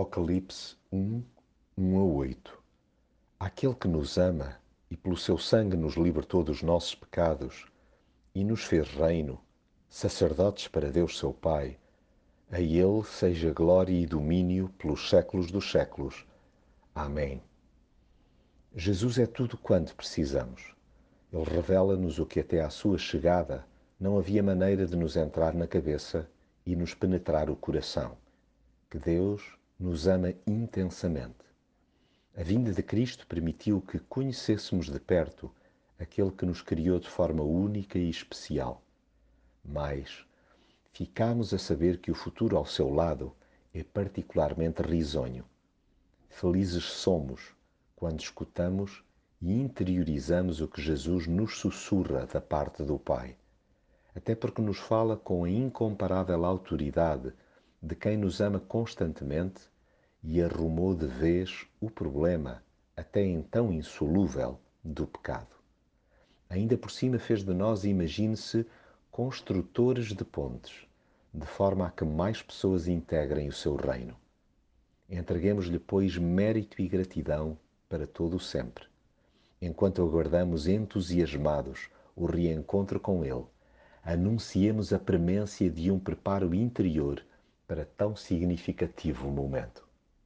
Apocalipse 1, 1 a 8 Aquele que nos ama e pelo seu sangue nos libertou dos nossos pecados e nos fez reino, sacerdotes para Deus seu Pai, a Ele seja glória e domínio pelos séculos dos séculos. Amém. Jesus é tudo quanto precisamos. Ele revela-nos o que até à sua chegada não havia maneira de nos entrar na cabeça e nos penetrar o coração. Que Deus nos ama intensamente. A vinda de Cristo permitiu que conhecêssemos de perto aquele que nos criou de forma única e especial. Mas ficamos a saber que o futuro ao seu lado é particularmente risonho. Felizes somos quando escutamos e interiorizamos o que Jesus nos sussurra da parte do Pai, até porque nos fala com a incomparável autoridade de quem nos ama constantemente e arrumou de vez o problema, até então insolúvel, do pecado. Ainda por cima fez de nós, imagine-se, construtores de pontes, de forma a que mais pessoas integrem o seu reino. Entreguemos-lhe, pois, mérito e gratidão para todo o sempre, enquanto aguardamos entusiasmados o reencontro com Ele, anunciemos a premência de um preparo interior para tão significativo momento.